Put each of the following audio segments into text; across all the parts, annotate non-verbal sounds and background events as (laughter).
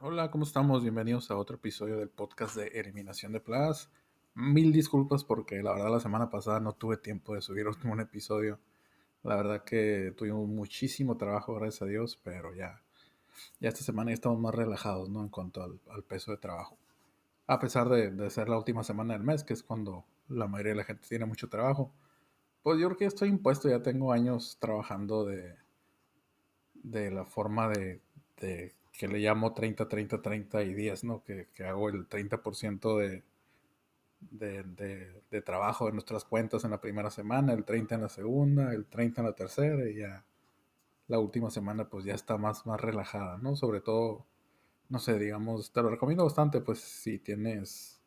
Hola, ¿cómo estamos? Bienvenidos a otro episodio del podcast de Eliminación de Plagas. Mil disculpas porque la verdad la semana pasada no tuve tiempo de subir (laughs) un episodio. La verdad que tuvimos muchísimo trabajo, gracias a Dios, pero ya, ya esta semana estamos más relajados, ¿no? En cuanto al, peso de trabajo. A pesar de, de, ser la última semana del mes, que es cuando la mayoría de la gente tiene mucho trabajo, pues yo creo que estoy impuesto, ya tengo años trabajando de, de la forma de, de que le llamo 30, 30, 30 y 10, ¿no? Que, que hago el 30% de, de, de, de, trabajo de nuestras cuentas en la primera semana, el 30 en la segunda, el 30 en la tercera y ya la última semana pues ya está más, más relajada, ¿no? Sobre todo, no sé, digamos, te lo recomiendo bastante pues si tienes,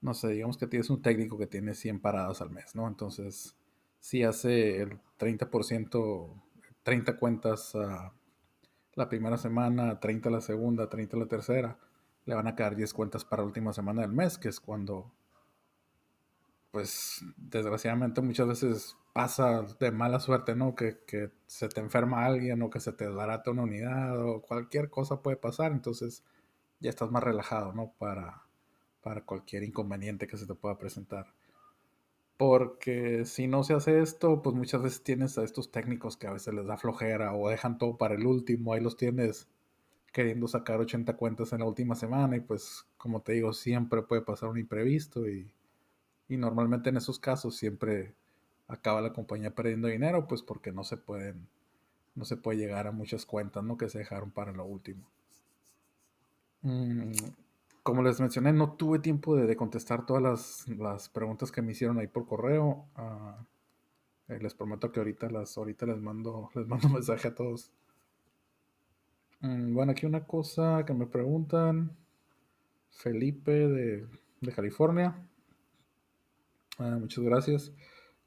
no sé, digamos que tienes un técnico que tiene 100 paradas al mes, ¿no? Entonces, si hace el 30%, 30 cuentas a la primera semana, 30 la segunda, 30 la tercera, le van a quedar 10 cuentas para la última semana del mes, que es cuando, pues, desgraciadamente muchas veces pasa de mala suerte, ¿no? Que, que se te enferma alguien o que se te desbarata una unidad o cualquier cosa puede pasar, entonces ya estás más relajado, ¿no? Para, para cualquier inconveniente que se te pueda presentar. Porque si no se hace esto, pues muchas veces tienes a estos técnicos que a veces les da flojera o dejan todo para el último, ahí los tienes queriendo sacar 80 cuentas en la última semana y pues como te digo, siempre puede pasar un imprevisto y, y normalmente en esos casos siempre acaba la compañía perdiendo dinero pues porque no se pueden, no se puede llegar a muchas cuentas, ¿no? Que se dejaron para lo último. Mm, como les mencioné, no tuve tiempo de, contestar todas las, preguntas que me hicieron ahí por correo. Ah, eh, les prometo que ahorita, las, ahorita les mando les mando un (laughs) mensaje a todos. Mm, bueno, aquí una cosa que me preguntan. Felipe de, California. Ah, muchas gracias.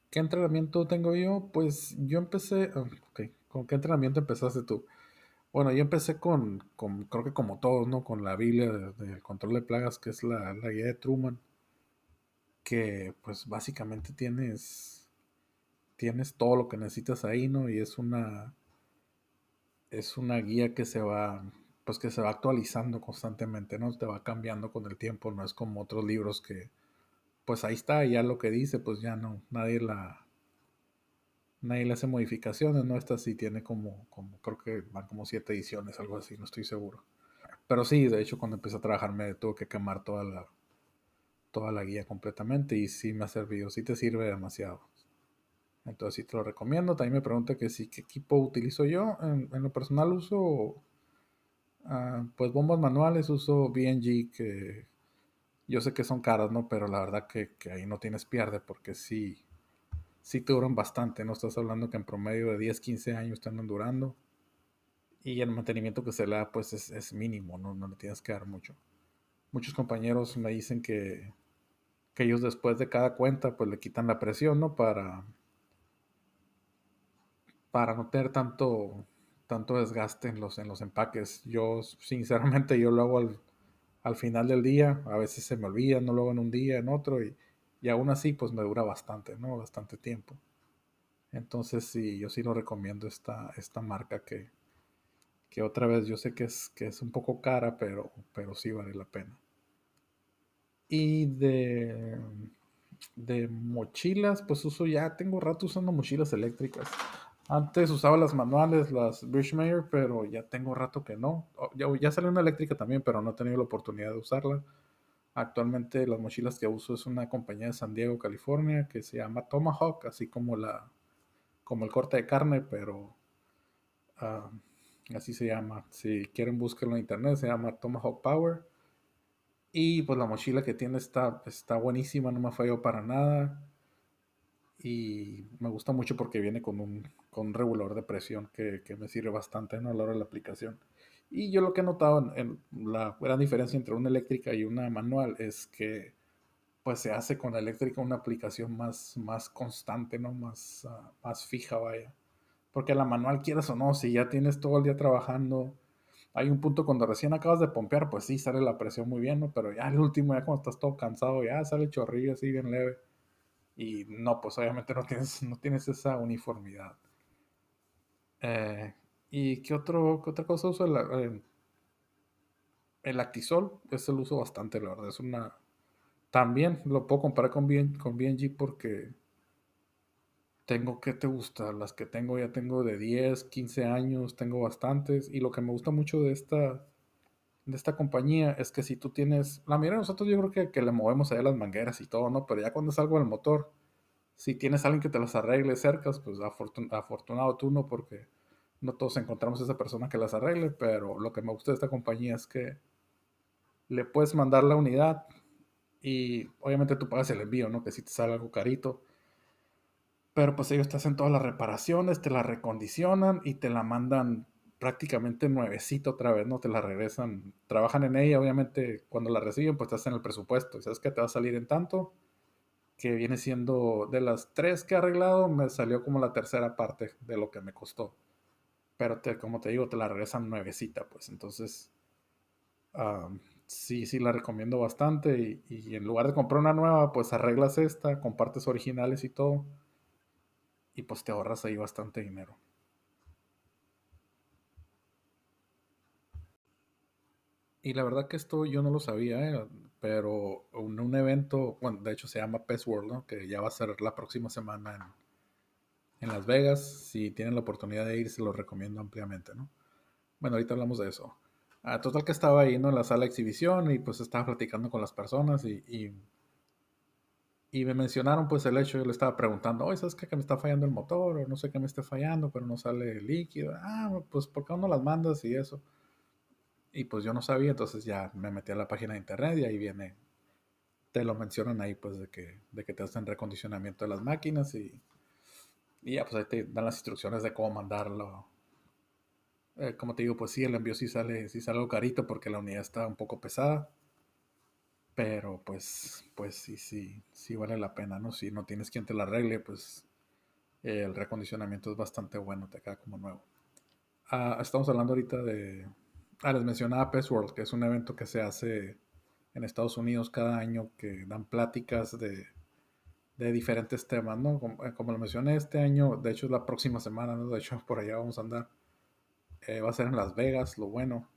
¿Qué entrenamiento tengo yo? Pues yo empecé. Ah, ¿Con qué entrenamiento empezaste tú? Bueno, yo empecé con, creo que como todos, ¿no? Con la Biblia del control de plagas, que es la, guía de Truman, que pues básicamente tienes, tienes todo lo que necesitas ahí, ¿no? Y es una, es una guía que se va, pues que se va actualizando constantemente, ¿no? Te va cambiando con el tiempo, no es como otros libros que, pues ahí está, ya lo que dice, pues ya no, nadie la, nadie le hace modificaciones, ¿no? Esta sí tiene como, como, creo que van como siete ediciones, algo así, no estoy seguro. Pero sí, de hecho, cuando empecé a trabajar me tuve que quemar toda la, toda la guía completamente y sí me ha servido, sí te sirve demasiado. Entonces sí te lo recomiendo. También me pregunta que sí, qué equipo utilizo yo. En, lo personal uso ah, pues bombas manuales, uso BNG que yo sé que son caras, ¿no? Pero la verdad que, que ahí no tienes pierde porque sí, sí te duran bastante, ¿no? Estás hablando que en promedio de 10, 15 años están durando. Y el mantenimiento que se le da, pues es, mínimo, ¿no? No le tienes que dar mucho. Muchos compañeros me dicen que, que ellos después de cada cuenta, pues le quitan la presión, ¿no? Para, para no tener tanto, tanto desgaste en los, en los empaques. Yo, sinceramente, yo lo hago al, al final del día. A veces se me olvida, no lo hago en un día, en otro. Y, y aún así, pues me dura bastante, ¿no? Bastante tiempo. Entonces, sí, yo sí lo recomiendo esta, esta marca que, que otra vez yo sé que es, que es un poco cara, pero, pero sí vale la pena. Y de, de mochilas, pues uso ya, tengo rato usando mochilas eléctricas. Antes usaba las manuales, las Bridgemayer, pero ya tengo rato que no. Oh, ya, ya salió una eléctrica también, pero no he tenido la oportunidad de usarla. Actualmente las mochilas que uso es una compañía de San Diego, California, que se llama Tomahawk, así como la como el corte de carne, pero ah, así se llama. Si quieren búsquenlo en internet, se llama Tomahawk Power. Y pues la mochila que tiene está, está buenísima, no me falló para nada. Y me gusta mucho porque viene con un, con regulador de presión que, me sirve bastante a la hora de la aplicación. Y yo lo que he notado en, la gran diferencia entre una eléctrica y una manual es que pues se hace con la eléctrica una aplicación más, más constante, ¿no? Más, ah, más fija, vaya. Porque la manual, quieras o no, si ya tienes todo el día trabajando, hay un punto cuando recién acabas de pompear, pues sí, sale la presión muy bien, ¿no? Pero ya el último, ya cuando estás todo cansado, ya sale chorrillo así bien leve. Y no, pues obviamente no tienes, no tienes esa uniformidad. Eh, ¿Y qué, otro, otra cosa uso? Eh, el Actisol, ese lo uso bastante, la verdad. Es una. También lo puedo comparar con, bien, con BNG porque tengo, ¿qué te gusta? Las que tengo ya tengo de 10, 15 años, tengo bastantes. Y lo que me gusta mucho de esta, de esta compañía es que si tú tienes. La mayoría de nosotros yo creo que, que le movemos allá las mangueras y todo, ¿no? Pero ya cuando es algo del motor, si tienes alguien que te las arregle cerca, pues afortunado tú, ¿no? Porque no todos encontramos esa persona que las arregle, pero lo que me gusta de esta compañía es que le puedes mandar la unidad y obviamente tú pagas el envío, ¿no? Que si te sale algo carito. Pero pues ellos te hacen todas las reparaciones, te la recondicionan y te la mandan prácticamente nuevecito otra vez, ¿no? Te la regresan, trabajan en ella, obviamente cuando la reciben pues te hacen el presupuesto, sabes que te va a salir en tanto, que viene siendo de las tres que he arreglado, me salió como la tercera parte de lo que me costó pero te, como te digo, te la regresan nuevecita, pues entonces sí, sí la recomiendo bastante y, en lugar de comprar una nueva, pues arreglas esta con partes originales y todo y pues te ahorras ahí bastante dinero. Y la verdad que esto yo no lo sabía, ¿eh? pero en un evento, bueno, de hecho se llama Pest World, ¿no? que ya va a ser la próxima semana en, en Las Vegas. Si tienen la oportunidad de ir, se los recomiendo ampliamente, ¿no? Bueno, ahorita hablamos de eso. Ah, total que estaba ahí, ¿no? En la sala de exhibición y pues estaba platicando con las personas y, y, me mencionaron pues el hecho, yo le estaba preguntando, oye, ¿sabes qué? Que me está fallando el motor o no sé qué me esté fallando, pero no sale líquido. Ah, pues ¿por qué no las mandas y eso? Y pues yo no sabía, entonces ya me metí a la página de internet y ahí viene, te lo mencionan ahí pues de que, de que te hacen recondicionamiento de las máquinas y y ya, pues ahí te dan las instrucciones de cómo mandarlo. Eh, como te digo, pues sí, el envío sí sale, sí sale algo carito porque la unidad está un poco pesada. Pero pues, pues sí, sí, sí vale la pena, ¿no? Si no tienes quien te la arregle, pues el recondicionamiento es bastante bueno, te queda como nuevo. Ah, estamos hablando ahorita de... Ah, les mencionaba Pest World, que es un evento que se hace en Estados Unidos cada año, que dan pláticas de de diferentes temas, ¿no? Eh, como, lo mencioné este año, de hecho es la próxima semana. De hecho (laughs) por allá vamos a andar. Eh, va a ser en Las Vegas, lo bueno.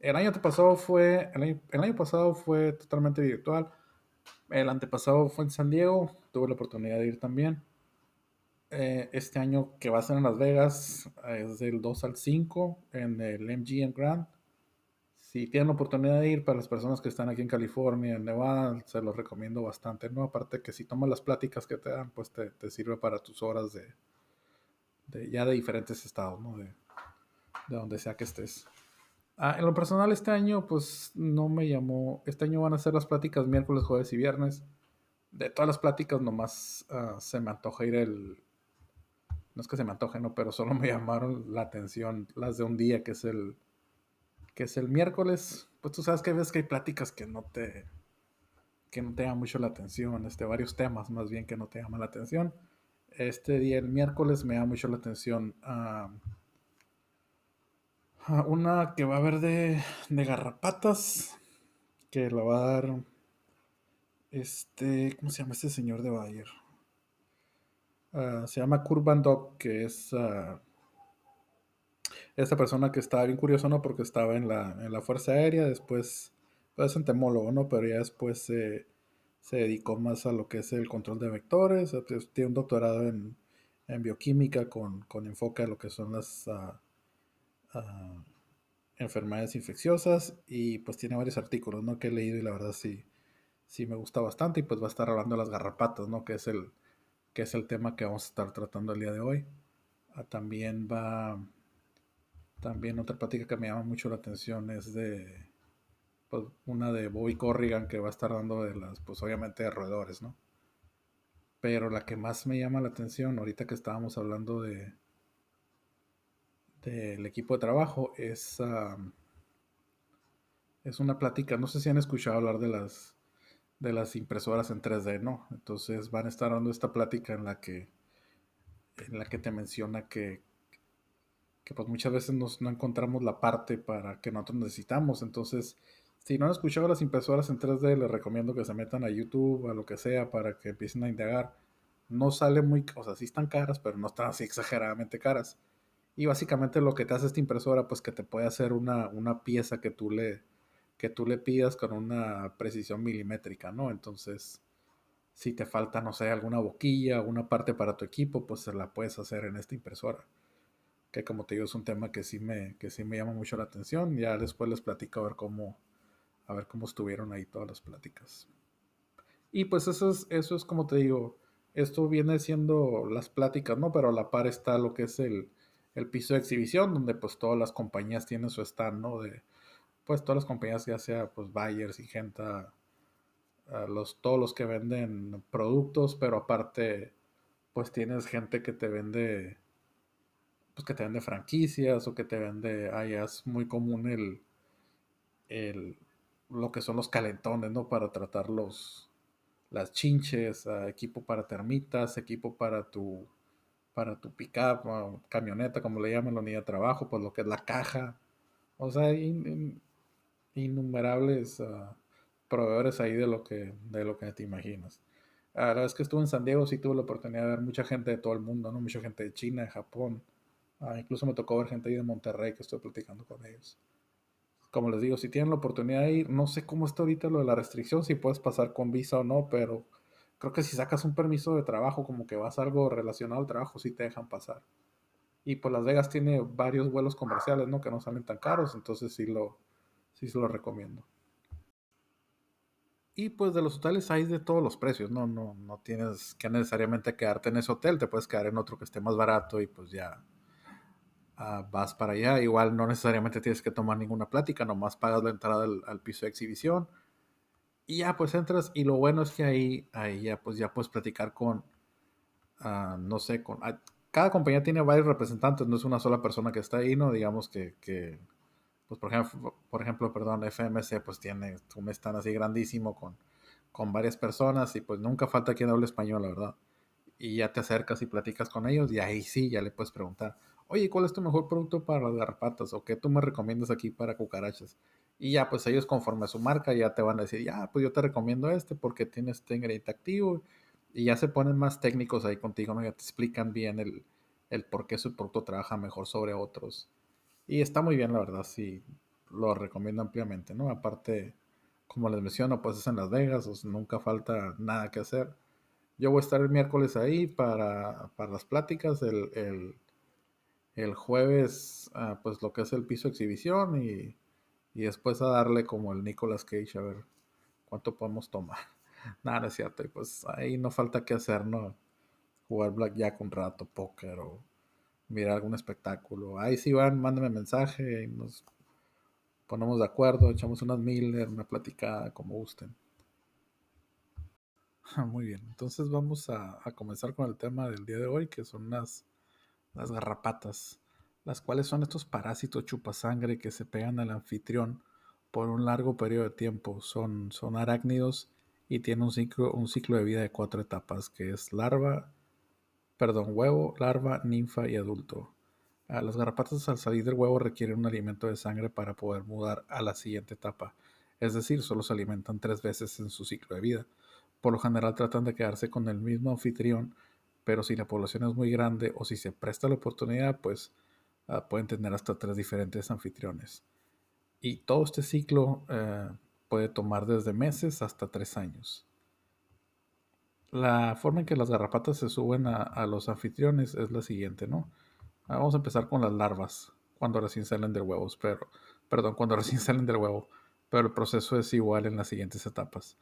El año pasado fue, el año, pasado fue totalmente virtual. El antepasado fue en San Diego, tuve la oportunidad de ir también. Eh, este año que va a ser en Las Vegas es del 2 al 5 en el MGM Grand si tienen la oportunidad de ir, para las personas que están aquí en California, en Nevada, se los recomiendo bastante, ¿no? Aparte que si tomas las pláticas que te dan, pues te, sirve para tus horas de, ya de diferentes estados, ¿no? De, donde sea que estés. Ah, en lo personal, este año, pues no me llamó. Este año van a ser las pláticas miércoles, jueves y viernes. De todas las pláticas, nomás ah, se me antoja ir el. No es que se me antoje, no, pero solo me (laughs) llamaron la atención las de un día, que es el que es el miércoles, pues tú sabes que ves que hay pláticas que no te que no te llaman mucho la atención, este, varios temas más bien que no te llaman la atención. Este día, el miércoles, me llama mucho la atención una que va a haber de, de garrapatas, que la va a dar, este, ¿cómo se llama este señor de Bayer? Ah, se llama Kurban Dog, que es esta persona que estaba bien curioso, ¿no? Porque estaba en la, en la Fuerza Aérea, después, pues es entomólogo, ¿no? Pero ya después se dedicó más a lo que es el control de vectores, tiene un doctorado en, en bioquímica con, con, enfoque a lo que son las ah, ah, enfermedades infecciosas y pues tiene varios artículos, ¿no? Que he leído y la verdad sí, sí me gusta bastante y pues va a estar hablando de las garrapatas, ¿no? Que es el, que es el tema que vamos a estar tratando el día de hoy. Ah, también va también otra plática que me llama mucho la atención es de pues, una de Bobby Corrigan que va a estar dando de las, pues obviamente de roedores, ¿no? Pero la que más me llama la atención ahorita que estábamos hablando de del equipo de trabajo es es una plática, no sé si han escuchado hablar de las de las impresoras en 3D, ¿no? Entonces van a estar dando esta plática en la que en la que te menciona que que pues muchas veces no encontramos la parte para que nosotros necesitamos. Entonces, si no han escuchado las impresoras en 3D, les recomiendo que se metan a YouTube, a lo que sea, para que empiecen a indagar. No sale muy, o sea, sí están caras, pero no están así exageradamente caras. Y básicamente lo que te hace esta impresora, pues que te puede hacer una, una pieza que tú le, que tú le pidas con una precisión milimétrica, ¿no? Entonces, si te falta, no sé, alguna boquilla, alguna parte para tu equipo, pues se la puedes hacer en esta impresora. Que como te digo, es un tema que sí me, que sí me llama mucho la atención. Ya después les platico a ver cómo, a ver cómo estuvieron ahí todas las pláticas. Y pues eso es, eso es como te digo, esto viene siendo las pláticas, ¿no? Pero a la par está lo que es el, el piso de exhibición, donde pues todas las compañías tienen su stand, ¿no? De, pues todas las compañías, ya sea pues Bayer, Sigenta, los, todos los que venden productos, pero aparte, pues tienes gente que te vende, pues que te vende franquicias o que te vende, ah, es muy común el, el, lo que son los calentones, ¿no? Para tratar los, las chinches, ah, equipo para termitas, equipo para tu, para tu pickup, camioneta, como le llaman la unidad de trabajo, pues lo que es la caja. O sea, innumerables uh, proveedores ahí de lo que, de lo que te imaginas. La es que estuve en San Diego, sí tuve la oportunidad de ver mucha gente de todo el mundo, ¿no? Mucha gente de China, de Japón. Ah, incluso me tocó ver gente ahí de Monterrey que estoy platicando con ellos. Como les digo, si tienen la oportunidad de ir, no sé cómo está ahorita lo de la restricción, si puedes pasar con visa o no, pero creo que si sacas un permiso de trabajo, como que vas a algo relacionado al trabajo, sí te dejan pasar. Y pues Las Vegas tiene varios vuelos comerciales, ¿no? Que no salen tan caros, entonces sí lo, sí se lo recomiendo. Y pues de los hoteles hay de todos los precios, ¿no? No, no tienes que necesariamente quedarte en ese hotel, te puedes quedar en otro que esté más barato y pues ya ah, vas para allá. Igual no necesariamente tienes que tomar ninguna plática, nomás pagas la entrada al, piso de exhibición. Y ya pues entras y lo bueno es que ahí, ahí ya pues ya puedes platicar con, ah, no sé, con... Ah, cada compañía tiene varios representantes, no es una sola persona que está ahí, ¿no? Digamos que, que pues por ejemplo, por ejemplo, perdón, FMC pues tiene un stand así grandísimo con, con varias personas y pues nunca falta quien hable español, la verdad. Y ya te acercas y platicas con ellos y ahí sí, ya le puedes preguntar, oye, ¿cuál es tu mejor producto para las garrapatas? ¿O qué tú me recomiendas aquí para cucarachas? Y ya, pues ellos conforme a su marca ya te van a decir, ya, pues yo te recomiendo este porque tiene este ingrediente activo. Y ya se ponen más técnicos ahí contigo, ¿no? Ya te explican bien el, por qué su producto trabaja mejor sobre otros. Y está muy bien, la verdad, sí, lo recomiendo ampliamente, ¿no? Aparte, como les menciono, pues es en Las Vegas, nunca falta nada que hacer. Yo voy a estar el miércoles ahí para, las pláticas, el, el, jueves, ah, pues lo que es el piso exhibición y, y, después a darle como el Nicolas Cage, a ver cuánto podemos tomar. (laughs) Nada, es cierto, y pues ahí no falta que hacer, ¿no? Jugar blackjack un rato, póker o mirar algún espectáculo. Ahí si van, mándenme mensaje y nos ponemos de acuerdo, echamos unas Miller, una platicada, como gusten. (laughs) Muy bien, entonces vamos a, comenzar con el tema del día de hoy, que son las, las garrapatas, las cuales son estos parásitos chupasangre que se pegan al anfitrión por un largo periodo de tiempo. Son, son arácnidos y tienen un ciclo, un ciclo de vida de cuatro etapas, que es larva, perdón, huevo, larva, ninfa y adulto. Ah, las garrapatas al salir del huevo requieren un alimento de sangre para poder mudar a la siguiente etapa, es decir, solo se alimentan tres veces en su ciclo de vida. Por lo general tratan de quedarse con el mismo anfitrión, pero si la población es muy grande o si se presta la oportunidad, pues ah, pueden tener hasta tres diferentes anfitriones. Y todo este ciclo eh, puede tomar desde meses hasta tres años. La forma en que las garrapatas se suben a, los anfitriones es la siguiente, ¿no? Ah, vamos a empezar con las larvas, cuando recién salen del huevo, pero, perdón, cuando (laughs) recién salen del huevo, pero el proceso es igual en las siguientes etapas.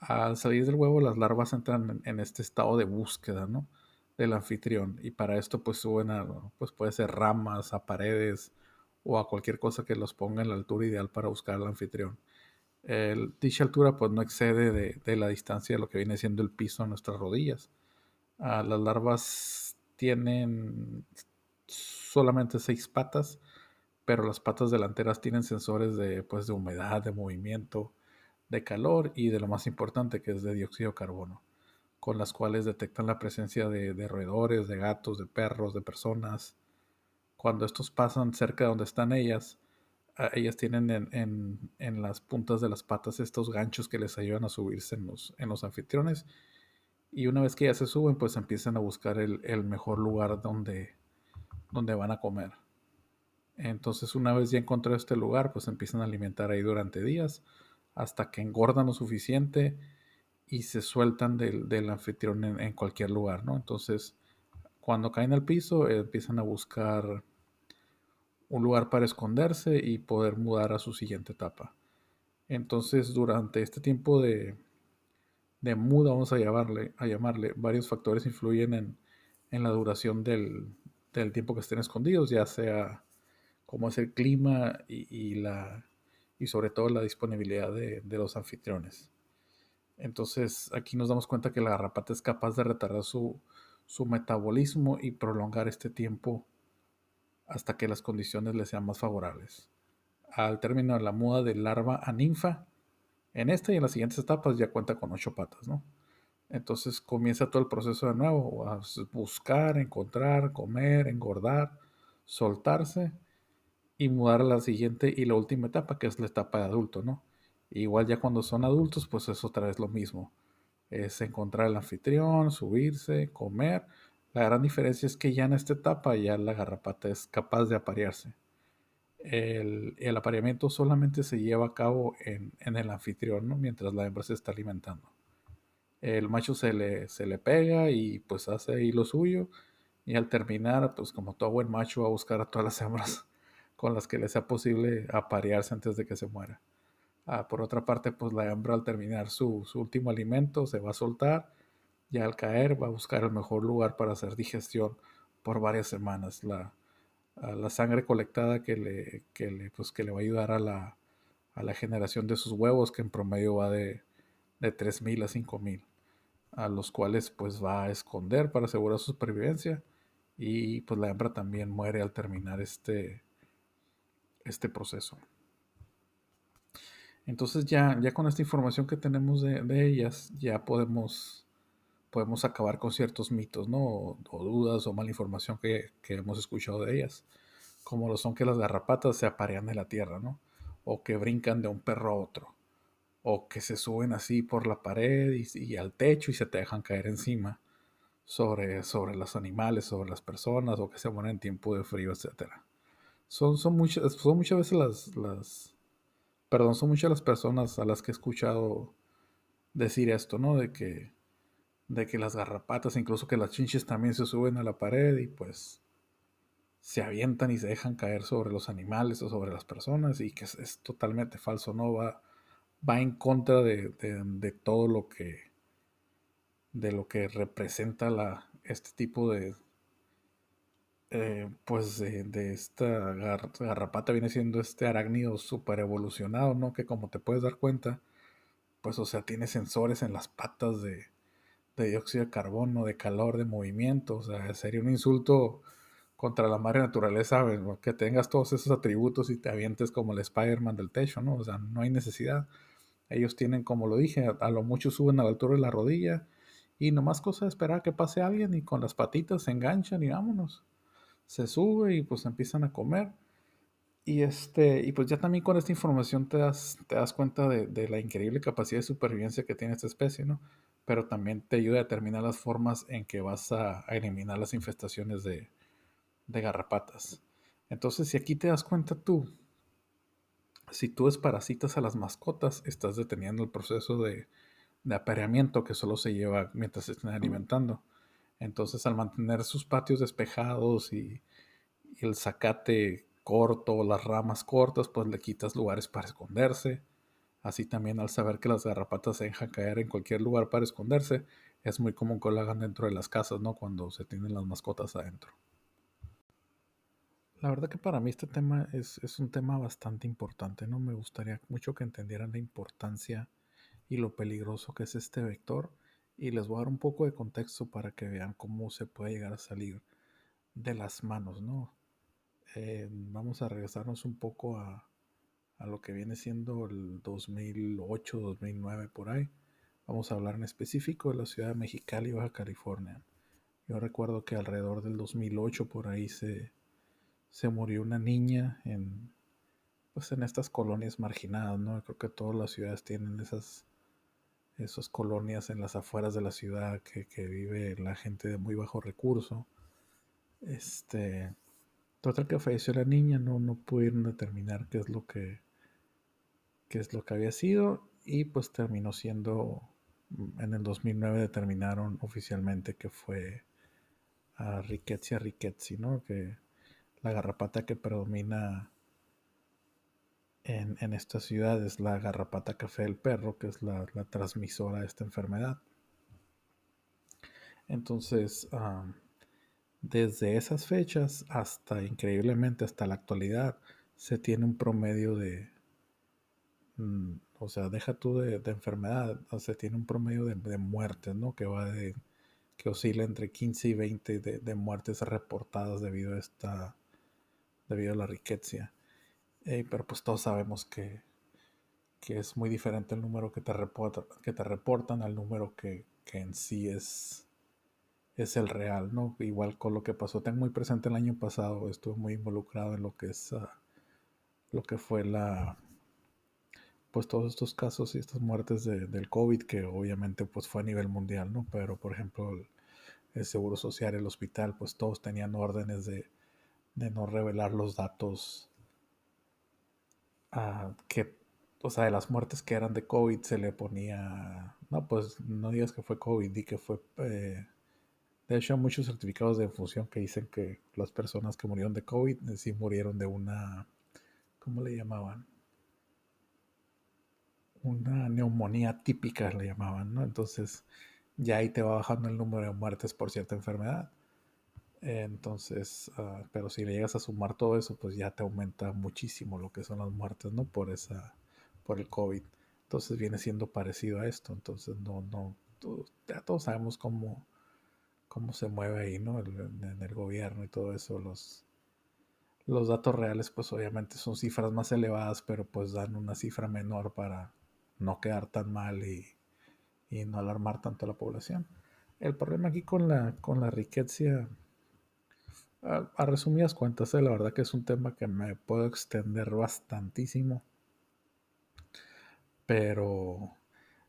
Al salir del huevo, las larvas entran en, este estado de búsqueda, ¿no? Del anfitrión, y para esto pues suben a, pues puede ser ramas, a paredes, o a cualquier cosa que los ponga en la altura ideal para buscar al anfitrión. El, dicha altura pues no excede de, la distancia de lo que viene siendo el piso a nuestras rodillas. Ah, las larvas tienen solamente seis patas, pero las patas delanteras tienen sensores de, pues, de humedad, de movimiento, de calor y de lo más importante que es de dióxido de carbono, con las cuales detectan la presencia de, de roedores, de gatos, de perros, de personas. Cuando estos pasan cerca de donde están ellas, ellas tienen en, las puntas de las patas estos ganchos que les ayudan a subirse en los, en los anfitriones. Y una vez que ya se suben, pues empiezan a buscar el, mejor lugar donde, donde van a comer. Entonces una vez ya encontrado este lugar, pues empiezan a alimentar ahí durante días hasta que engordan lo suficiente y se sueltan del, anfitrión en, cualquier lugar, ¿no? Entonces, cuando caen al piso, empiezan a buscar un lugar para esconderse y poder mudar a su siguiente etapa. Entonces, durante este tiempo de, de muda, vamos a llamarle, a llamarle, varios factores influyen en, la duración del, tiempo que estén escondidos, ya sea cómo es el clima y, la, y sobre todo la disponibilidad de, los anfitriones. Entonces aquí nos damos cuenta que la garrapata es capaz de retardar su, su metabolismo y prolongar este tiempo hasta que las condiciones le sean más favorables. Al término de la muda de larva a ninfa, en esta y en las siguientes etapas ya cuenta con ocho patas, ¿no? Entonces comienza todo el proceso de nuevo, a buscar, encontrar, comer, engordar, soltarse y mudar a la siguiente y la última etapa, que es la etapa de adulto, ¿no? Igual ya cuando son adultos, pues es otra vez lo mismo. Es encontrar el anfitrión, subirse, comer. La gran diferencia es que ya en esta etapa ya la garrapata es capaz de aparearse. El, apareamiento solamente se lleva a cabo en, el anfitrión, ¿no? mientras la hembra se está alimentando. El macho se le, se le pega y pues hace ahí lo suyo. Y al terminar, pues como todo buen macho va a buscar a todas las hembras con las que le sea posible aparearse antes de que se muera. Ah, por otra parte, pues la hembra al terminar su, último alimento se va a soltar y al caer va a buscar el mejor lugar para hacer digestión por varias semanas. La, la sangre colectada que le, que le, pues, que le va a ayudar a la, a la generación de sus huevos, que en promedio va de, de 3.000 a 5.000, a los cuales pues va a esconder para asegurar su supervivencia y pues la hembra también muere al terminar este, este proceso. Entonces ya, ya con esta información que tenemos de, ellas, ya podemos, podemos acabar con ciertos mitos, ¿no? O, dudas o mala información que, hemos escuchado de ellas. Como lo son que las garrapatas se aparean de la tierra, ¿no? O que brincan de un perro a otro. O que se suben así por la pared y, al techo y se te dejan caer encima sobre, sobre los animales, sobre las personas, o que se mueren en tiempo de frío, etc. Son, son, muchas, son muchas veces las, las perdón, son muchas las personas a las que he escuchado decir esto, ¿no? De que, de que las garrapatas, incluso que las chinches también se suben a la pared y pues se avientan y se dejan caer sobre los animales o sobre las personas y que es, totalmente falso, ¿no? Va, va en contra de, de, todo lo que de lo que representa la, este tipo de, eh, pues de, esta garrapata viene siendo este arácnido super evolucionado, ¿no? Que como te puedes dar cuenta, pues o sea, tiene sensores en las patas de, dióxido de carbono, de calor, de movimiento, o sea, sería un insulto contra la madre naturaleza, que tengas todos esos atributos y te avientes como el Spider-Man del techo, ¿no? O sea, no hay necesidad. Ellos tienen, como lo dije, a, a lo mucho suben a la altura de la rodilla y nomás cosa de esperar que pase alguien y con las patitas se enganchan y vámonos se sube y pues empiezan a comer. Y, este, y pues ya también con esta información te das, te das cuenta de, la increíble capacidad de supervivencia que tiene esta especie, ¿no? Pero también te ayuda a determinar las formas en que vas a, eliminar las infestaciones de, garrapatas. Entonces, si aquí te das cuenta tú, si tú desparasitas a las mascotas, estás deteniendo el proceso de, de apareamiento que solo se lleva mientras se estén alimentando. Entonces, al mantener sus patios despejados y, el zacate corto, las ramas cortas, pues le quitas lugares para esconderse. Así también al saber que las garrapatas se dejan caer en cualquier lugar para esconderse, es muy común que lo hagan dentro de las casas, ¿no? Cuando se tienen las mascotas adentro. La verdad que para mí este tema es, es, un tema bastante importante, ¿no? Me gustaría mucho que entendieran la importancia y lo peligroso que es este vector y les voy a dar un poco de contexto para que vean cómo se puede llegar a salir de las manos, ¿no? Eh, vamos a regresarnos un poco a, lo que viene siendo el 2008, 2009 por ahí. Vamos a hablar en específico de la ciudad de Mexicali, Baja California. Yo recuerdo que alrededor del 2008 por ahí se, se murió una niña en, pues en estas colonias marginadas, ¿no? Creo que todas las ciudades tienen esas esas colonias en las afueras de la ciudad que, vive la gente de muy bajo recurso. Este, Total que falleció la niña, no, no pudieron determinar qué es lo que qué es lo que había sido y pues terminó siendo en el 2009 determinaron oficialmente que fue a Rickettsia rickettsii, ¿no? Que la garrapata que predomina en, esta ciudad es la garrapata café del perro, que es la, transmisora de esta enfermedad. Entonces, desde esas fechas hasta increíblemente hasta la actualidad, se tiene un promedio de, mm, o sea, deja tú de, enfermedad, o tiene un promedio de, muertes, ¿no? Que va de, que oscila entre 15 y 20 de, muertes reportadas debido a esta, debido a la riqueza. Pero pues todos sabemos que, que, es muy diferente el número que te, reportan al número que, que, en sí es, es el real, ¿no? Igual con lo que pasó, tengo muy presente el año pasado, estuve muy involucrado en lo que es ah, lo que fue la pues todos estos casos y estas muertes del COVID, que obviamente pues fue a nivel mundial, ¿no? Pero por ejemplo el, Seguro Social, el hospital, pues todos tenían órdenes de, no revelar los datos a que, o sea, de las muertes que eran de COVID se le ponía, no, pues no digas que fue COVID, di que fue... Eh, de hecho, hay muchos certificados de función que dicen que las personas que murieron de COVID sí murieron de una, ¿cómo le llamaban? una neumonía típica, le llamaban, ¿no? Entonces ya ahí te va bajando el número de muertes por cierta enfermedad. Entonces, ah, pero si le llegas a sumar todo eso, pues ya te aumenta muchísimo lo que son las muertes, ¿no? Por esa, por el COVID. Entonces viene siendo parecido a esto. Entonces no, no, ya todos sabemos cómo, cómo se mueve ahí, ¿no? en el gobierno y todo eso. Los, los datos reales, pues obviamente son cifras más elevadas, pero pues dan una cifra menor para, no quedar tan mal y, no alarmar tanto a la población. El problema aquí con la, con la riqueza, a, resumidas cuentas, eh, la verdad que es un tema que me puedo extender bastantísimo, pero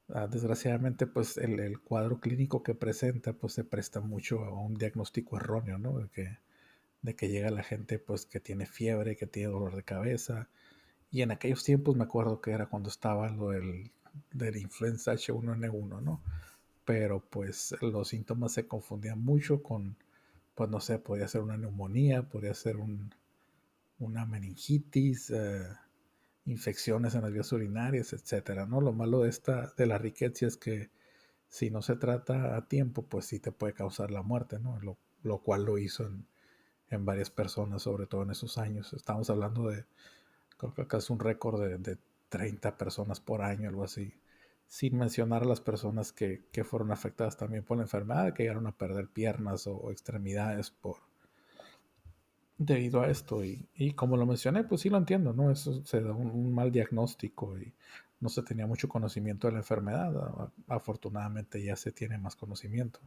ah, desgraciadamente pues el, cuadro clínico que presenta pues se presta mucho a un diagnóstico erróneo, ¿no? De que, llega la gente pues que tiene fiebre, que tiene dolor de cabeza, y en aquellos tiempos me acuerdo que era cuando estaba lo del, del influenza H1N1, ¿no? Pero pues los síntomas se confundían mucho con, pues no sé, podía ser una neumonía, podía ser un, una meningitis, eh, infecciones en las vías urinarias, etcétera, ¿no? Lo malo de esta, de la riqueza es que si no se trata a tiempo, pues sí te puede causar la muerte, ¿no? Lo, cual lo hizo en, varias personas, sobre todo en esos años. Estamos hablando de creo que acá es un récord de, 30 personas por año, algo así, sin mencionar a las personas que, fueron afectadas también por la enfermedad, que llegaron a perder piernas o, extremidades por debido a esto. Y, como lo mencioné, pues sí lo entiendo, ¿no? Eso se da un, mal diagnóstico y no se tenía mucho conocimiento de la enfermedad. Afortunadamente ya se tiene más conocimiento.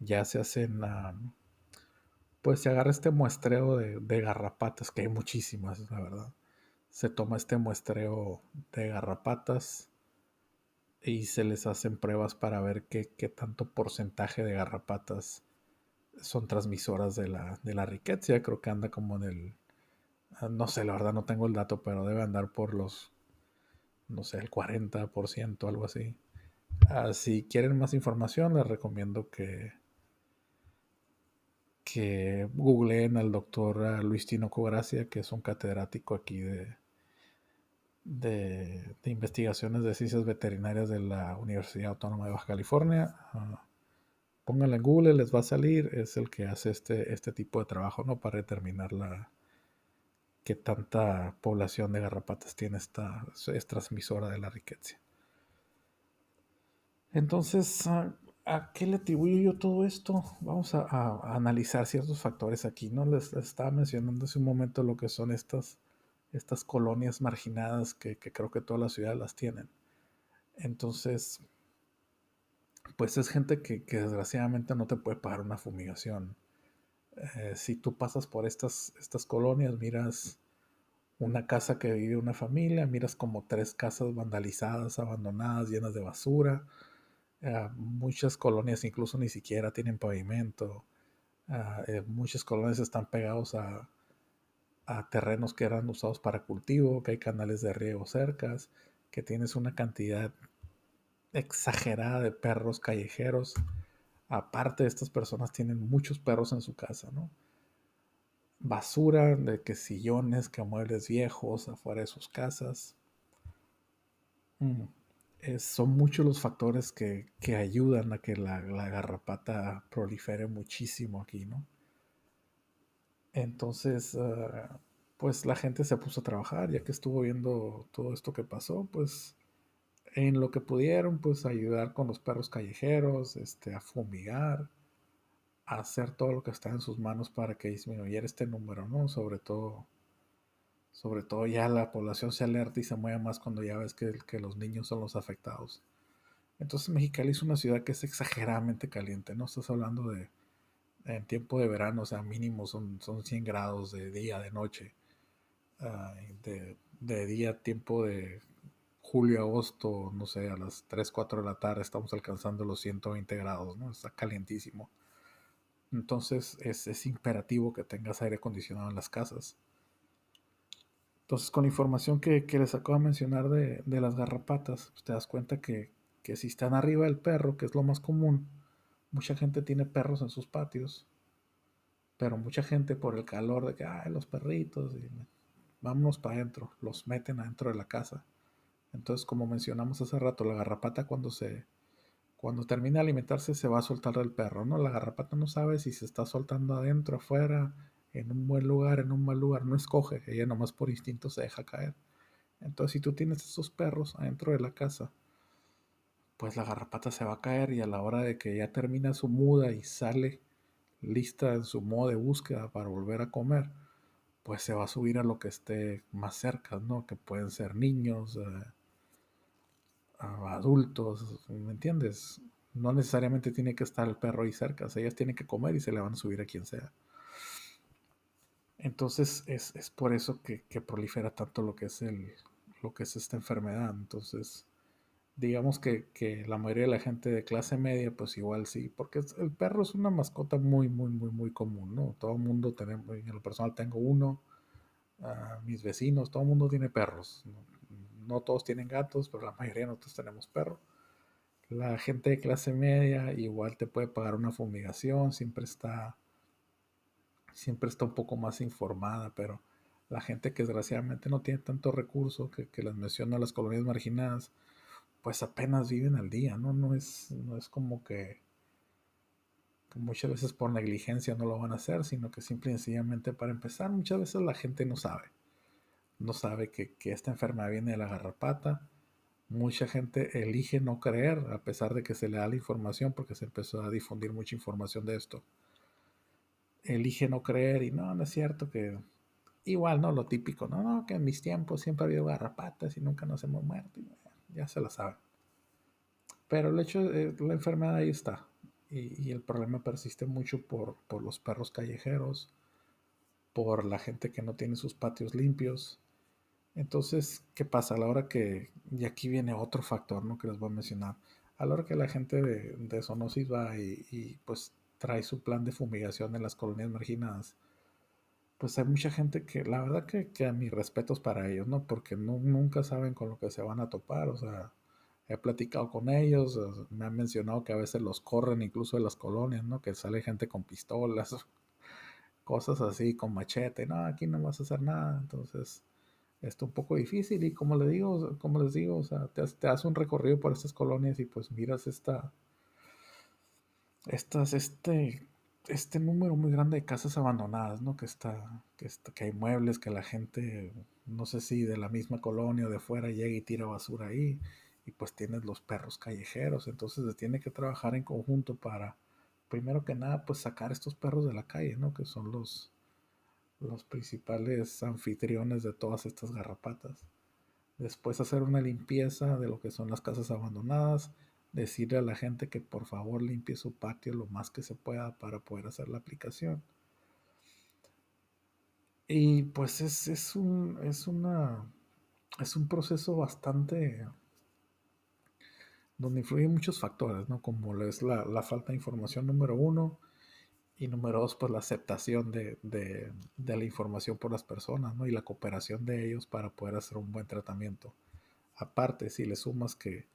Ya se hacen... pues se agarra este muestreo de, de garrapatas, que hay muchísimas, la verdad se toma este muestreo de garrapatas y se les hacen pruebas para ver qué, tanto porcentaje de garrapatas son transmisoras de la, de la riqueza. Creo que anda como en el, ah, no sé, la verdad no tengo el dato, pero debe andar por los, no sé, el 40%, algo así. Ah, si quieren más información, les recomiendo que, que googleen al doctor ah, Luis Tinoco Gracia, que es un catedrático aquí de, de, investigaciones de ciencias veterinarias de la Universidad Autónoma de Baja California. Uh, en Google, les va a salir. Es el que hace este, este tipo de trabajo, ¿no? Para determinar la qué tanta población de garrapatas tiene esta es transmisora de la riqueza. Entonces, ¿a qué le atribuyo yo todo esto? Vamos a, analizar ciertos factores aquí, ¿no? les, estaba mencionando hace un momento lo que son estas estas colonias marginadas que, creo que todas las ciudades las tienen. Entonces, pues es gente que, desgraciadamente no te puede pagar una fumigación. Eh, si tú pasas por estas, estas colonias, miras una casa que vive una familia, miras como tres casas vandalizadas, abandonadas, llenas de basura. Eh, muchas colonias incluso ni siquiera tienen pavimento. Eh, muchas colonias están pegados a, a terrenos que eran usados para cultivo, que hay canales de riego cercas, que tienes una cantidad exagerada de perros callejeros. Aparte, estas personas tienen muchos perros en su casa, ¿no? Basura, de que sillones, que muebles viejos afuera de sus casas. Mm, son muchos los factores que, ayudan a que la, la, garrapata prolifere muchísimo aquí, ¿no? Entonces, ah, pues la gente se puso a trabajar, ya que estuvo viendo todo esto que pasó, pues en lo que pudieron, pues ayudar con los perros callejeros, este, a fumigar, a hacer todo lo que está en sus manos para que disminuyera este número, ¿no? Sobre todo, sobre todo ya la población se alerta y se mueve más cuando ya ves que, que los niños son los afectados. Entonces Mexicali es una ciudad que es exageradamente caliente, ¿no? Estás hablando de en tiempo de verano, o sea, mínimo son, son 100 grados de día, de noche. de, de, día, tiempo de julio, agosto, no sé, a las 3, 4 de la tarde estamos alcanzando los 120 grados, ¿no? Está calientísimo. Entonces es, es imperativo que tengas aire acondicionado en las casas. Entonces, con la información que, que les acabo de mencionar de, de las garrapatas, pues te das cuenta que, que si están arriba del perro, que es lo más común, Mucha gente tiene perros en sus patios, pero mucha gente por el calor de que, ay, los perritos, y vámonos para adentro, los meten adentro de la casa. Entonces, como mencionamos hace rato, la garrapata cuando se cuando termina de alimentarse se va a soltar del perro, ¿no? La garrapata no sabe si se está soltando adentro, afuera, en un buen lugar, en un mal lugar, no escoge, ella nomás por instinto se deja caer. Entonces, si tú tienes esos perros adentro de la casa, pues la garrapata se va a caer y a la hora de que ya termina su muda y sale lista en su modo de búsqueda para volver a comer, pues se va a subir a lo que esté más cerca, ¿no? Que pueden ser niños, eh, adultos, ¿me entiendes? No necesariamente tiene que estar el perro ahí cerca, ellas tienen que comer y se le van a subir a quien sea. Entonces es, por eso que, que, prolifera tanto lo que es el, lo que es esta enfermedad. Entonces, digamos que, la mayoría de la gente de clase media, pues igual sí, porque el perro es una mascota muy, muy, muy, muy común, ¿no? Todo el mundo tenemos, en lo personal tengo uno, mis vecinos, todo el mundo tiene perros. No, todos tienen gatos, pero la mayoría de nosotros tenemos perros. La gente de clase media igual te puede pagar una fumigación, siempre está, siempre está un poco más informada, pero la gente que desgraciadamente no tiene tanto recurso, que, que les menciono las colonias marginadas, pues apenas viven al día, ¿no? No es, no es como que, muchas veces por negligencia no lo van a hacer, sino que simple y sencillamente para empezar, muchas veces la gente no sabe. No sabe que, esta enfermedad viene de la garrapata. Mucha gente elige no creer a pesar de que se le da la información porque se empezó a difundir mucha información de esto. Elige no creer y no, no es cierto que igual, ¿no? Lo típico, no, no, que en mis tiempos siempre ha habido garrapatas y nunca nos hemos muerto ya se la saben. Pero el hecho de la enfermedad ahí está. Y, el problema persiste mucho por, los perros callejeros, por la gente que no tiene sus patios limpios. Entonces, ¿qué pasa? A la hora que, y aquí viene otro factor, ¿no? Que les voy a mencionar. A la hora que la gente de, de Sonosis va y, pues trae su plan de fumigación en las colonias marginadas, pues hay mucha gente que, la verdad que, que a mis respetos para ellos, ¿no? Porque no, nunca saben con lo que se van a topar, o sea, he platicado con ellos, me han mencionado que a veces los corren incluso de las colonias, ¿no? Que sale gente con pistolas, (laughs) cosas así, con machete, no, aquí no vas a hacer nada, entonces, esto un poco difícil y como les digo, como les digo, o sea, te, te haces un recorrido por estas colonias y pues miras esta, estas, este este número muy grande de casas abandonadas, ¿no? Que está, que está, que hay muebles, que la gente, no sé si de la misma colonia o de fuera llega y tira basura ahí, y pues tienes los perros callejeros, entonces se tiene que trabajar en conjunto para, primero que nada, pues sacar estos perros de la calle, ¿no? Que son los, los principales anfitriones de todas estas garrapatas. Después hacer una limpieza de lo que son las casas abandonadas, decirle a la gente que por favor limpie su patio lo más que se pueda para poder hacer la aplicación. Y pues es, un, es, una, es un proceso bastante donde influyen muchos factores, ¿no? Como es la, falta de información número uno y número dos, pues la aceptación de, de, la información por las personas, ¿no? Y la cooperación de ellos para poder hacer un buen tratamiento. Aparte, si le sumas que,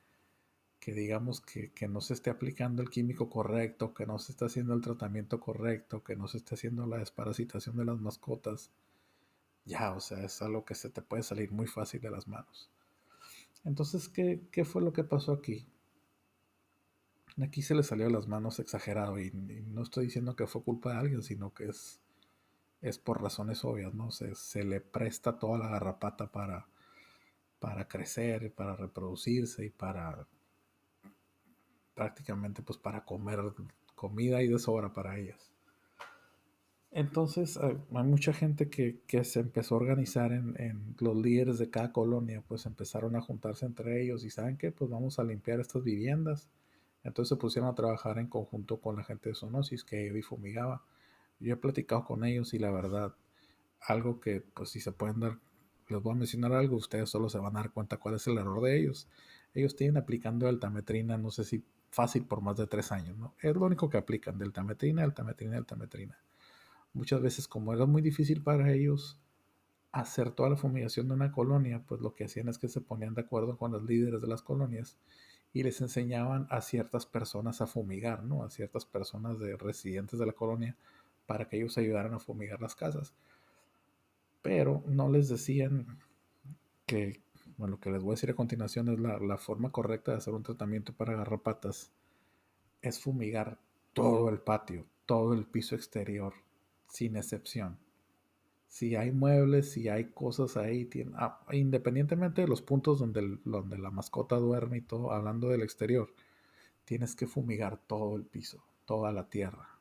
que digamos que, que, no se esté aplicando el químico correcto, que no se esté haciendo el tratamiento correcto, que no se esté haciendo la desparasitación de las mascotas, ya, o sea, es algo que se te puede salir muy fácil de las manos. Entonces, ¿qué, qué fue lo que pasó aquí? Aquí se le salió de las manos exagerado y, no estoy diciendo que fue culpa de alguien, sino que es, es por razones obvias, ¿no? Se, se le presta toda la garrapata para, para crecer, para reproducirse y para prácticamente pues para comer comida y de sobra para ellas. Entonces hay mucha gente que, que se empezó a organizar en, en, los líderes de cada colonia, pues empezaron a juntarse entre ellos y saben que pues vamos a limpiar estas viviendas entonces se pusieron a trabajar en conjunto con la gente de Sonosis que iba y fumigaba. Yo he platicado con ellos y la verdad, algo que pues si se pueden dar, les voy a mencionar algo, ustedes solo se van a dar cuenta cuál es el error de ellos. Ellos tienen aplicando altametrina, no sé si fácil por más de tres años, ¿no? Es lo único que aplican, deltametrina, altametrina, altametrina. Muchas veces como era muy difícil para ellos hacer toda la fumigación de una colonia, pues lo que hacían es que se ponían de acuerdo con los líderes de las colonias y les enseñaban a ciertas personas a fumigar, ¿no? A ciertas personas de residentes de la colonia para que ellos ayudaran a fumigar las casas. Pero no les decían que, bueno, lo que les voy a decir a continuación es la, forma correcta de hacer un tratamiento para garrapatas es fumigar todo el patio, todo el piso exterior, sin excepción. Si hay muebles, si hay cosas ahí, ah, independientemente de los puntos donde, donde la mascota duerme y todo, hablando del exterior, tienes que fumigar todo el piso, toda la tierra,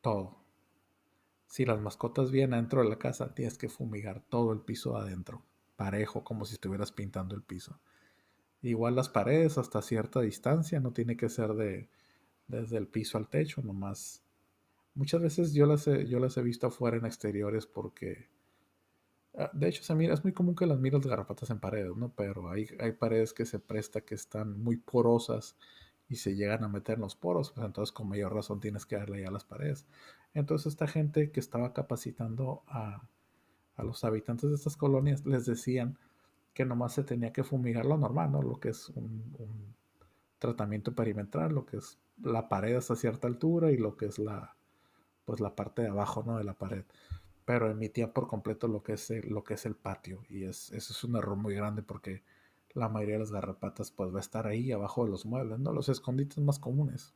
todo. Si las mascotas vienen adentro de la casa, tienes que fumigar todo el piso adentro, parejo, como si estuvieras pintando el piso. Igual las paredes hasta cierta distancia, no tiene que ser de desde el piso al techo, nomás Muchas veces yo las he, yo las he visto afuera en exteriores porque... Ah, de hecho, se mira, es muy común que las miras garrapatas en paredes, ¿no? Pero hay, hay paredes que se presta que están muy porosas y se llegan a meter en los poros, pues entonces con mayor razón tienes que darle ya a las paredes. Entonces esta gente que estaba capacitando a, a, los habitantes de estas colonias les decían que nomás se tenía que fumigar lo normal, ¿no? Lo que es un, tratamiento perimetral, lo que es la pared hasta cierta altura y lo que es la, pues la parte de abajo, ¿no? De la pared. Pero emitía por completo lo que es el, lo que es el patio. Y es, eso es un error muy grande porque la mayoría de las garrapatas pues va a estar ahí abajo de los muebles, ¿no? Los escondites más comunes.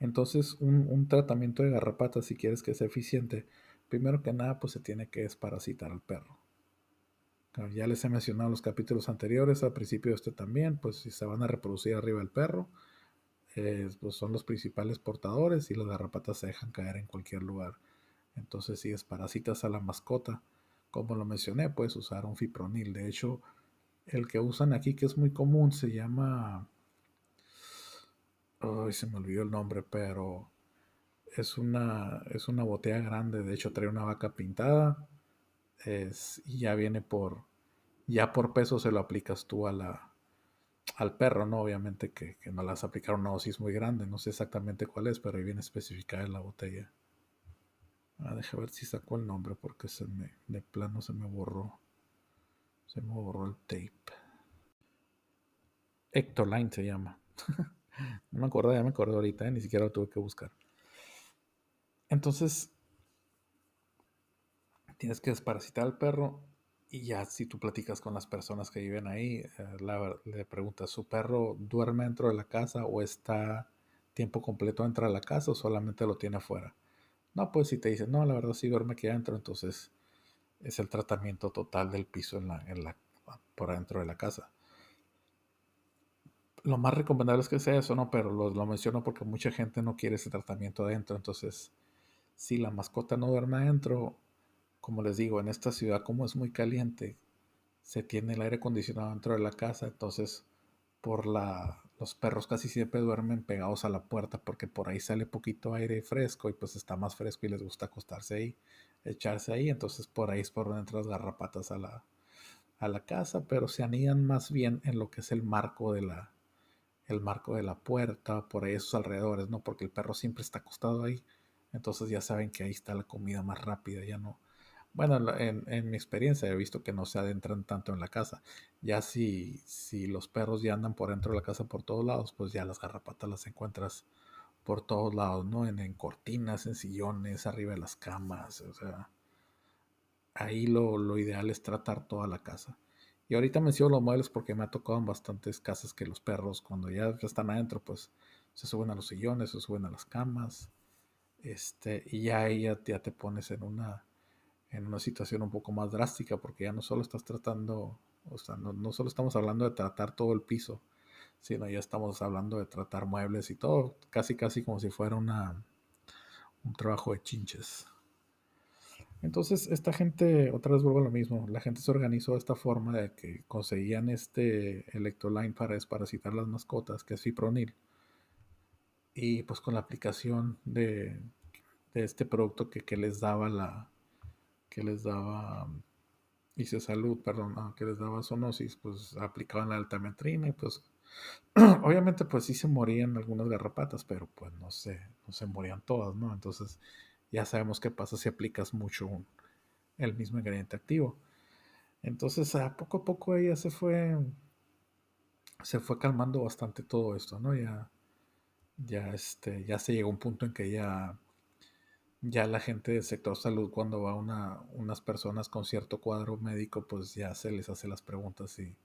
Entonces, un, un, tratamiento de garrapatas, si quieres que sea eficiente, primero que nada, pues se tiene que desparasitar al perro. Ya les he mencionado en los capítulos anteriores, al principio de este también, pues si se van a reproducir arriba del perro, pues son los principales portadores y las garrapatas se dejan caer en cualquier lugar. Entonces, si desparasitas a la mascota, como lo mencioné, puedes usar un fipronil. De hecho, el que usan aquí, que es muy común, se llama. Ay, se me olvidó el nombre, pero es una, es una botella grande. De hecho, trae una vaca pintada. Es, y ya viene por. Ya por peso se lo aplicas tú a la, al perro, ¿no? Obviamente que, no las aplicaron una dosis muy grande, no sé exactamente cuál es, pero ahí viene especificada en la botella. Ah, deja ver si sacó el nombre porque se me, de plano se me borró. Se me borró el tape. Ectoline se llama. (laughs) no me acuerdo, ya me acuerdo ahorita, ¿eh? ni siquiera lo tuve que buscar. Entonces, tienes que desparasitar al perro y ya si tú platicas con las personas que viven ahí, eh, le preguntas, ¿su perro duerme dentro de la casa o está tiempo completo dentro de la casa o solamente lo tiene afuera? No, pues si te dicen, no, la verdad sí duerme aquí adentro, entonces es el tratamiento total del piso en la, en la, por adentro de la casa. Lo más recomendable es que sea eso, ¿no? Pero lo, lo menciono porque mucha gente no quiere ese tratamiento adentro, entonces si la mascota no duerme adentro, como les digo, en esta ciudad como es muy caliente, se tiene el aire acondicionado dentro de la casa, entonces por la los perros casi siempre duermen pegados a la puerta porque por ahí sale poquito aire fresco y pues está más fresco y les gusta acostarse ahí, echarse ahí, entonces por ahí es por donde entran las garrapatas a la, a la casa, pero se anidan más bien en lo que es el marco de la, el marco de la puerta, por ahí esos alrededores, ¿no? Porque el perro siempre está acostado ahí. Entonces ya saben que ahí está la comida más rápida, ya no. Bueno, en, mi experiencia he visto que no se adentran tanto en la casa. Ya si, si los perros ya andan por dentro de la casa por todos lados, pues ya las garrapatas las encuentras por todos lados, ¿no? En, en cortinas, en sillones, arriba de las camas, o sea, ahí lo, lo, ideal es tratar toda la casa. Y ahorita menciono los muebles porque me ha tocado en bastantes casas que los perros, cuando ya están adentro, pues se suben a los sillones, se suben a las camas. Este, y ya ahí ya, te pones en una, en una situación un poco más drástica porque ya no solo estás tratando, o sea, no, no solo estamos hablando de tratar todo el piso, sino ya estamos hablando de tratar muebles y todo, casi casi como si fuera una, un trabajo de chinches. Entonces, esta gente, otra vez vuelvo a lo mismo, la gente se organizó de esta forma de que conseguían este Electroline para desparasitar las mascotas, que es fipronil. Y pues con la aplicación de, este producto que, les daba la, que les daba, hice salud, perdón, que les daba zoonosis, pues aplicaban la altametrina y pues (clears throat) obviamente pues sí se morían algunas garrapatas, pero pues no sé, no se morían todas, ¿no? Entonces ya sabemos qué pasa si aplicas mucho el mismo ingrediente activo. Entonces, a poco a poco ella se fue, se fue calmando bastante todo esto, ¿no? Ya, ya, este, ya se llegó a un punto en que ya, ya la gente del sector salud, cuando va una, unas personas con cierto cuadro médico, pues ya se les hace las preguntas si,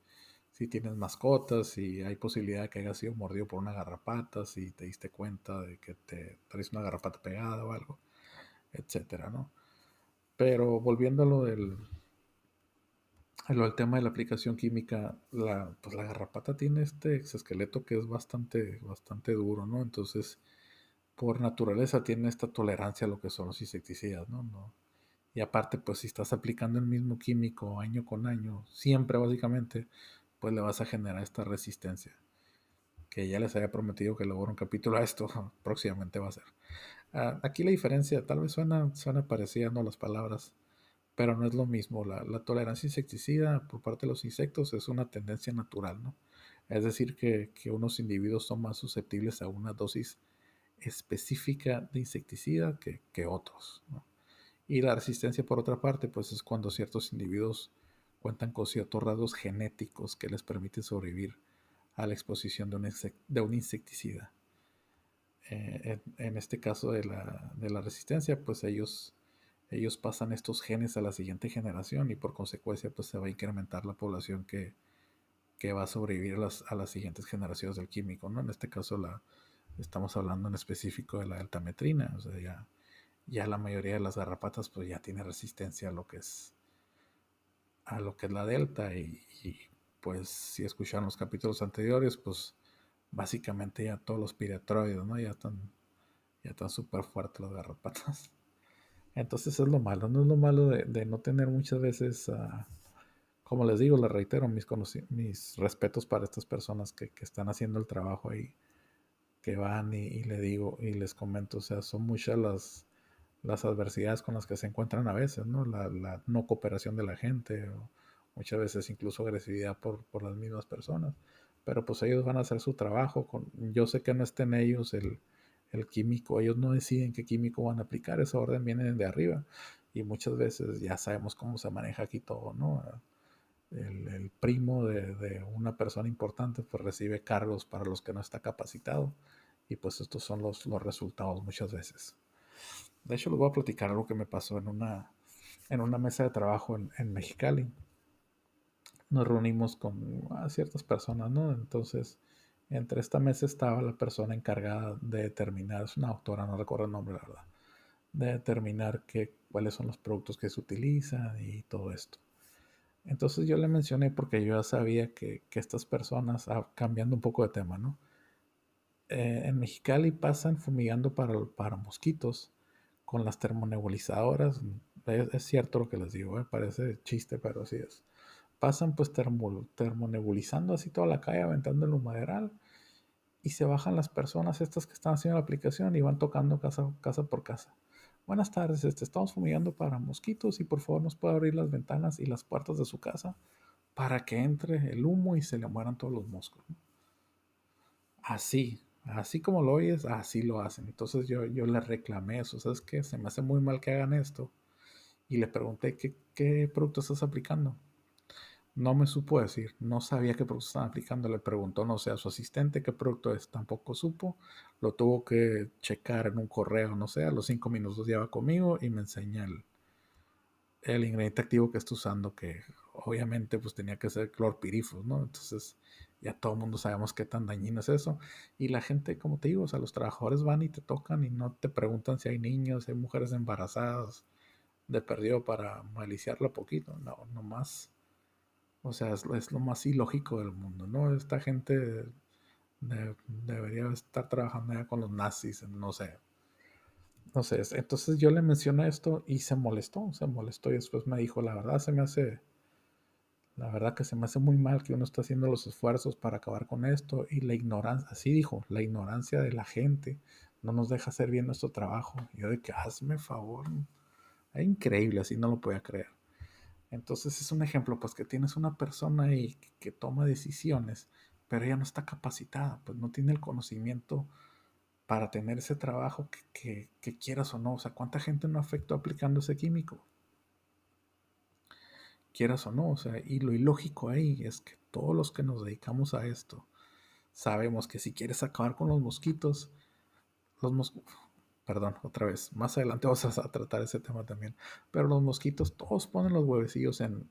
si tienes mascotas, si hay posibilidad de que haya sido mordido por una garrapata, si te diste cuenta de que te traes una garrapata pegada o algo etcétera, ¿no? Pero volviendo a lo del, tema de la aplicación química, la, pues la garrapata tiene este exoesqueleto que es bastante, bastante duro, ¿no? Entonces, por naturaleza tiene esta tolerancia a lo que son los insecticidas, ¿no? ¿no? Y aparte, pues si estás aplicando el mismo químico año con año, siempre básicamente, pues le vas a generar esta resistencia. Que ya les había prometido que luego un capítulo a esto, (laughs) próximamente va a ser. Ah, aquí la diferencia, tal vez suena, suena parecida, ¿no? Las palabras, pero no es lo mismo. La, tolerancia insecticida por parte de los insectos es una tendencia natural, ¿no? Es decir, que, unos individuos son más susceptibles a una dosis específica de insecticida que, que otros. Y la resistencia, por otra parte, pues es cuando ciertos individuos cuentan con ciertos rasgos genéticos que les permiten sobrevivir a la exposición de un, insecticida. Eh, en, este caso de la, de la, resistencia, pues ellos, ellos pasan estos genes a la siguiente generación y por consecuencia pues se va a incrementar la población que, que va a sobrevivir a las, a las, siguientes generaciones del químico, ¿no? En este caso la, estamos hablando en específico de la deltametrina, o sea, ya, ya la mayoría de las garrapatas pues ya tiene resistencia a lo que es a lo que es la delta y, pues si escucharon los capítulos anteriores pues básicamente ya todos los piretroides, ¿no? Ya están, ya están súper fuertes las garrapatas. Entonces es lo malo, no es lo malo de, no tener muchas veces, ah, como les digo, les reitero, mis, respetos para estas personas que, están haciendo el trabajo ahí, que van y, le digo y les comento, o sea, son muchas las, las adversidades con las que se encuentran a veces, ¿no? La, no cooperación de la gente, o muchas veces incluso agresividad por, las mismas personas pero pues ellos van a hacer su trabajo. Yo sé que no estén ellos el, químico, ellos no deciden qué químico van a aplicar, esa orden viene de arriba y muchas veces ya sabemos cómo se maneja aquí todo, ¿no? El, primo de, una persona importante pues recibe cargos para los que no está capacitado y pues estos son los, los resultados muchas veces. De hecho les voy a platicar algo que me pasó en una, en una mesa de trabajo en, en Mexicali nos reunimos con ciertas personas, ¿no? Entonces, entre esta mesa estaba la persona encargada de determinar, es una autora, no recuerdo el nombre, la verdad, de determinar qué, cuáles son los productos que se utilizan y todo esto. Entonces yo le mencioné porque yo ya sabía que, estas personas, ah, cambiando un poco de tema, ¿no? Eh, en Mexicali pasan fumigando para, para mosquitos con las termonebulizadoras. Es, cierto lo que les digo, ¿eh? parece chiste, pero así es pasan pues termonebulizando así toda la calle, aventando el humaderal y se bajan las personas estas que están haciendo la aplicación y van tocando casa, casa por casa. Buenas tardes, este, estamos fumigando para mosquitos y por favor nos puede abrir las ventanas y las puertas de su casa para que entre el humo y se le mueran todos los moscos. así, así como lo oyes, así lo hacen. Entonces yo, yo le reclamé eso, ¿sabes qué? Se me hace muy mal que hagan esto. Y le pregunté, ¿qué, qué producto estás aplicando? No me supo decir, no sabía qué producto estaban aplicando. Le preguntó, no sé, a su asistente qué producto es, tampoco supo. Lo tuvo que checar en un correo, no sé, a los cinco minutos lleva conmigo y me enseña el, el ingrediente activo que está usando, que obviamente pues tenía que ser clorpirifos, ¿no? Entonces ya todo el mundo sabemos qué tan dañino es eso. Y la gente, como te digo, o sea, los trabajadores van y te tocan y no te preguntan si hay niños, si hay mujeres embarazadas de perdido para maliciarlo poquito, no, nomás o sea, es, lo más ilógico del mundo, ¿no? Esta gente debería estar trabajando ya con los nazis, no sé. No sé, entonces yo le mencioné esto y se molestó, se molestó y después me dijo, la verdad se me hace, la verdad que se me hace muy mal que uno está haciendo los esfuerzos para acabar con esto y la ignorancia, así dijo, la ignorancia de la gente no nos deja hacer bien nuestro trabajo. Yo de que hazme favor, es increíble, así no lo podía creer. Entonces es un ejemplo, pues que tienes una persona ahí que, toma decisiones, pero ella no está capacitada, pues no tiene el conocimiento para tener ese trabajo que, quieras o no. O sea, ¿cuánta gente no afectó aplicando ese químico? Quieras o no, o sea, y lo ilógico ahí es que todos los que nos dedicamos a esto sabemos que si quieres acabar con los mosquitos, los mosquitos perdón, otra vez, más adelante (laughs) vamos a, tratar ese tema también, pero los mosquitos todos ponen los huevecillos en,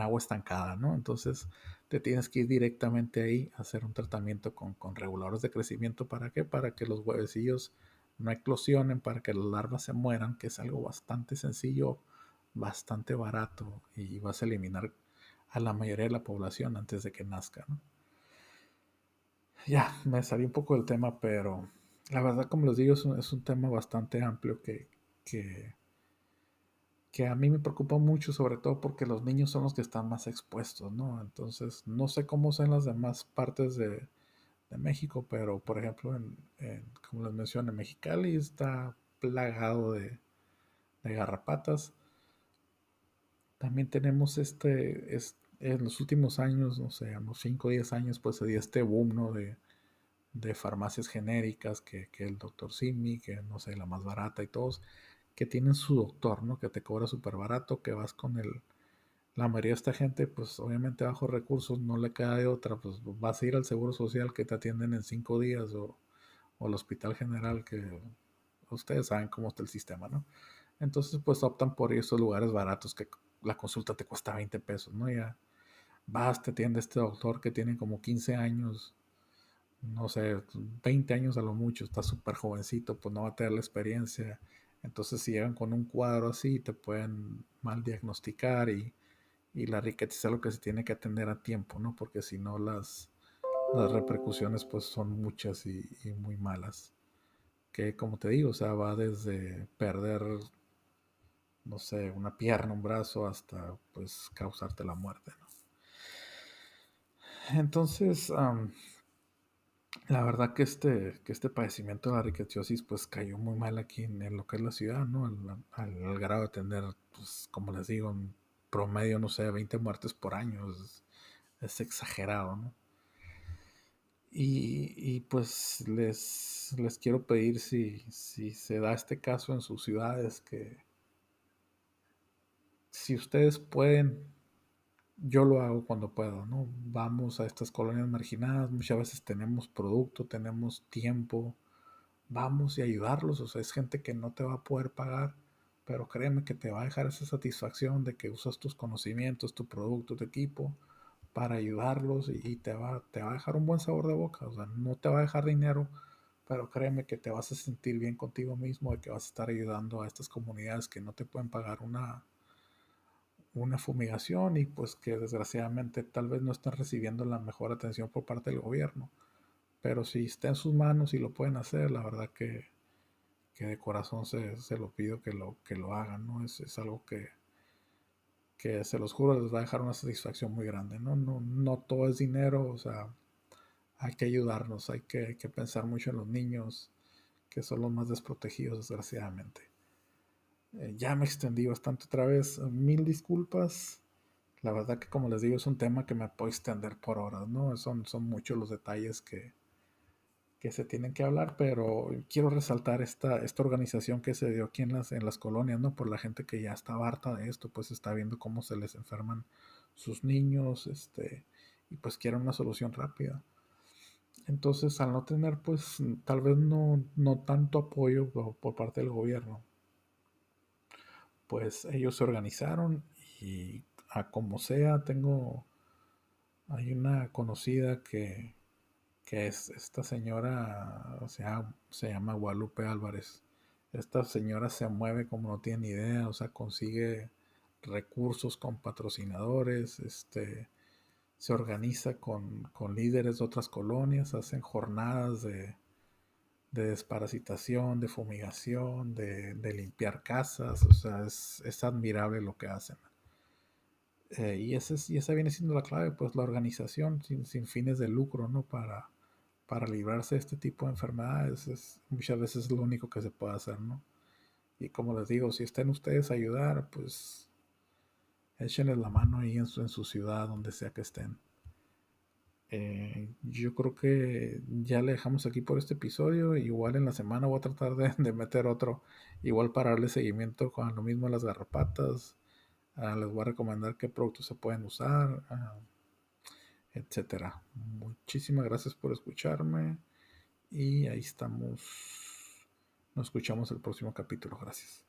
agua estancada, ¿no? Entonces te tienes que ir directamente ahí a hacer un tratamiento con, reguladores de crecimiento, ¿para qué? Para que los huevecillos no eclosionen, para que las larvas se mueran, que es algo bastante sencillo, bastante barato y vas a eliminar a la mayoría de la población antes de que nazca, ¿no? Ya, me salí un poco del tema, pero la verdad, como les digo, es un, tema bastante amplio que, que, a mí me preocupa mucho, sobre todo porque los niños son los que están más expuestos, ¿no? Entonces, no sé cómo son las demás partes de, México, pero por ejemplo, en, como les mencioné, Mexicali está plagado de, garrapatas. También tenemos este, en los últimos años, no sé, unos 5 o 10 años, pues se dio este boom, ¿no? De, de farmacias genéricas, que, el doctor Simi, que no sé, la más barata y todos, que tienen su doctor, ¿no? Que te cobra súper barato, que vas con el... La mayoría de esta gente, pues obviamente bajo recursos, no le queda de otra, pues vas a ir al Seguro Social que te atienden en cinco días o, o al Hospital General que ustedes saben cómo está el sistema, ¿no? Entonces, pues optan por esos lugares baratos que la consulta te cuesta 20 pesos, ¿no? Ya vas, te atiende este doctor que tiene como 15 años no sé, 20 años a lo mucho, está súper jovencito, pues no va a tener la experiencia. Entonces si llegan con un cuadro así, te pueden mal diagnosticar y, la riqueza es algo que se tiene que atender a tiempo, ¿no? Porque si no las, las repercusiones pues son muchas y, y, muy malas. Que como te digo, o sea, va desde perder, no sé, una pierna, un brazo, hasta pues causarte la muerte, ¿no? Entonces, la verdad que este, que este padecimiento de la riqueciosis pues cayó muy mal aquí en, lo que es la ciudad, ¿no? Al, grado de tener, pues como les digo, un promedio, no sé, 20 muertes por año. Es, exagerado, ¿no? Y, pues les, les quiero pedir si, si se da este caso en sus ciudades que si ustedes pueden yo lo hago cuando puedo, ¿no? Vamos a estas colonias marginadas, muchas veces tenemos producto, tenemos tiempo, vamos y ayudarlos, o sea, es gente que no te va a poder pagar, pero créeme que te va a dejar esa satisfacción de que usas tus conocimientos, tu producto, tu equipo para ayudarlos y, te, va, te va a dejar un buen sabor de boca, o sea, no te va a dejar dinero, pero créeme que te vas a sentir bien contigo mismo de que vas a estar ayudando a estas comunidades que no te pueden pagar una una fumigación y pues que desgraciadamente tal vez no están recibiendo la mejor atención por parte del gobierno. Pero si está en sus manos y lo pueden hacer, la verdad que, de corazón se, lo pido que lo, que lo hagan, ¿no? Es, es, algo que, que se los juro les va a dejar una satisfacción muy grande, ¿no? No, no todo es dinero, o sea, hay que ayudarnos, hay que, hay que pensar mucho en los niños, que son los más desprotegidos desgraciadamente. Eh, ya me extendí bastante otra vez. Mil disculpas. La verdad que como les digo es un tema que me puede extender por horas, ¿no? Son, son muchos los detalles que, que se tienen que hablar, pero quiero resaltar esta, esta organización que se dio aquí en las, en las colonias, ¿no? Por la gente que ya estaba harta de esto, pues está viendo cómo se les enferman sus niños, este, y pues quieren una solución rápida. Entonces, al no tener, pues, tal vez no, no tanto apoyo por, parte del gobierno, pues ellos se organizaron y a como sea, tengo, hay una conocida que, que es esta señora, o sea, se llama Guadalupe Álvarez. Esta señora se mueve como no tiene idea, o sea, consigue recursos con patrocinadores, este, se organiza con, líderes de otras colonias, hacen jornadas de, desparasitación, de fumigación, de, limpiar casas, o sea, es, admirable lo que hacen. Eh, y, ese, y esa viene siendo la clave, pues la organización sin, sin fines de lucro, ¿no? Para, para librarse de este tipo de enfermedades es, muchas veces es lo único que se puede hacer, ¿no? Y como les digo, si están ustedes a ayudar, pues échenles la mano ahí en su, en su ciudad, donde sea que estén. Eh, yo creo que ya le dejamos aquí por este episodio. Igual en la semana voy a tratar de, meter otro, igual para darle seguimiento con lo mismo a las garrapatas. Ah, les voy a recomendar qué productos se pueden usar. Ah, etcétera. Muchísimas gracias por escucharme y ahí estamos. Nos escuchamos el próximo capítulo. Gracias.